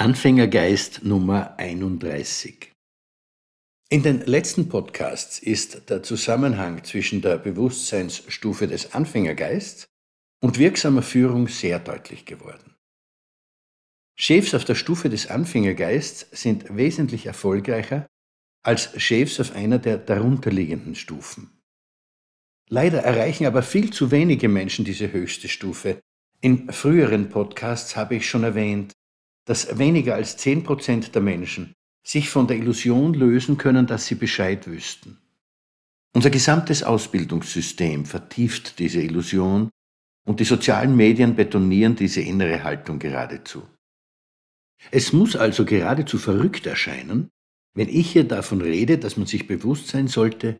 Anfängergeist Nummer 31 In den letzten Podcasts ist der Zusammenhang zwischen der Bewusstseinsstufe des Anfängergeists und wirksamer Führung sehr deutlich geworden. Chefs auf der Stufe des Anfängergeists sind wesentlich erfolgreicher als Chefs auf einer der darunterliegenden Stufen. Leider erreichen aber viel zu wenige Menschen diese höchste Stufe. In früheren Podcasts habe ich schon erwähnt, dass weniger als 10% der Menschen sich von der Illusion lösen können, dass sie Bescheid wüssten. Unser gesamtes Ausbildungssystem vertieft diese Illusion und die sozialen Medien betonieren diese innere Haltung geradezu. Es muss also geradezu verrückt erscheinen, wenn ich hier davon rede, dass man sich bewusst sein sollte,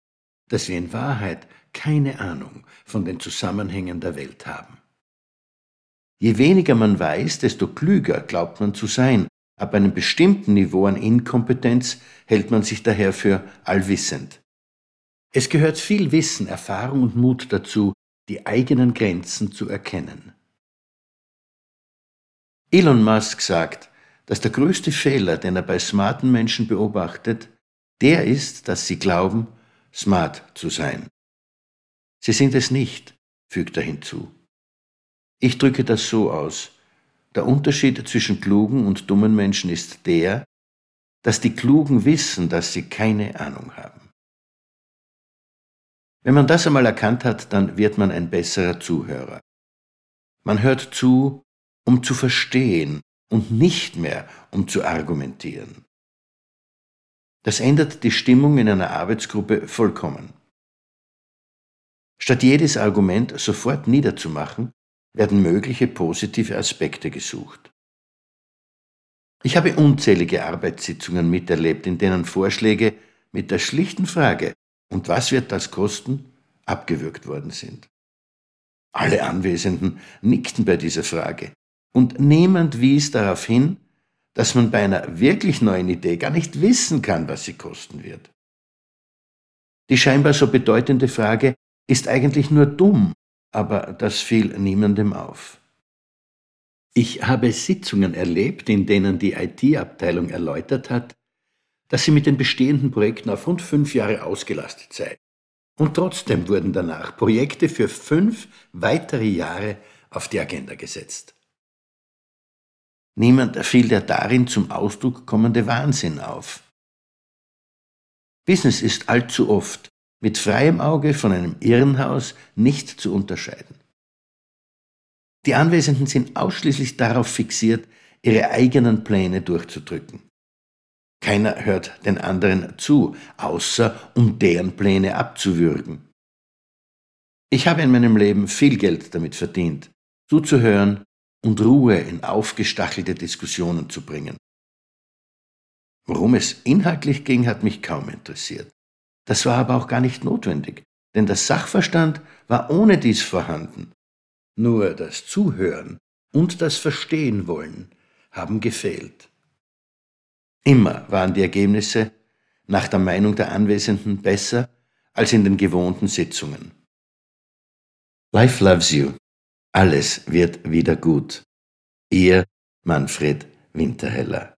dass wir in Wahrheit keine Ahnung von den Zusammenhängen der Welt haben. Je weniger man weiß, desto klüger glaubt man zu sein. Ab einem bestimmten Niveau an Inkompetenz hält man sich daher für allwissend. Es gehört viel Wissen, Erfahrung und Mut dazu, die eigenen Grenzen zu erkennen. Elon Musk sagt, dass der größte Fehler, den er bei smarten Menschen beobachtet, der ist, dass sie glauben, smart zu sein. Sie sind es nicht, fügt er hinzu. Ich drücke das so aus. Der Unterschied zwischen klugen und dummen Menschen ist der, dass die Klugen wissen, dass sie keine Ahnung haben. Wenn man das einmal erkannt hat, dann wird man ein besserer Zuhörer. Man hört zu, um zu verstehen und nicht mehr, um zu argumentieren. Das ändert die Stimmung in einer Arbeitsgruppe vollkommen. Statt jedes Argument sofort niederzumachen, werden mögliche positive Aspekte gesucht. Ich habe unzählige Arbeitssitzungen miterlebt, in denen Vorschläge mit der schlichten Frage und was wird das kosten abgewürgt worden sind. Alle Anwesenden nickten bei dieser Frage und niemand wies darauf hin, dass man bei einer wirklich neuen Idee gar nicht wissen kann, was sie kosten wird. Die scheinbar so bedeutende Frage ist eigentlich nur dumm aber das fiel niemandem auf. Ich habe Sitzungen erlebt, in denen die IT-Abteilung erläutert hat, dass sie mit den bestehenden Projekten auf rund fünf Jahre ausgelastet sei. Und trotzdem wurden danach Projekte für fünf weitere Jahre auf die Agenda gesetzt. Niemand fiel der darin zum Ausdruck kommende Wahnsinn auf. Business ist allzu oft mit freiem Auge von einem Irrenhaus nicht zu unterscheiden. Die Anwesenden sind ausschließlich darauf fixiert, ihre eigenen Pläne durchzudrücken. Keiner hört den anderen zu, außer um deren Pläne abzuwürgen. Ich habe in meinem Leben viel Geld damit verdient, zuzuhören und Ruhe in aufgestachelte Diskussionen zu bringen. Worum es inhaltlich ging, hat mich kaum interessiert. Das war aber auch gar nicht notwendig, denn der Sachverstand war ohne dies vorhanden. Nur das Zuhören und das Verstehen wollen haben gefehlt. Immer waren die Ergebnisse nach der Meinung der Anwesenden besser als in den gewohnten Sitzungen. Life loves you. Alles wird wieder gut. Ihr Manfred Winterheller.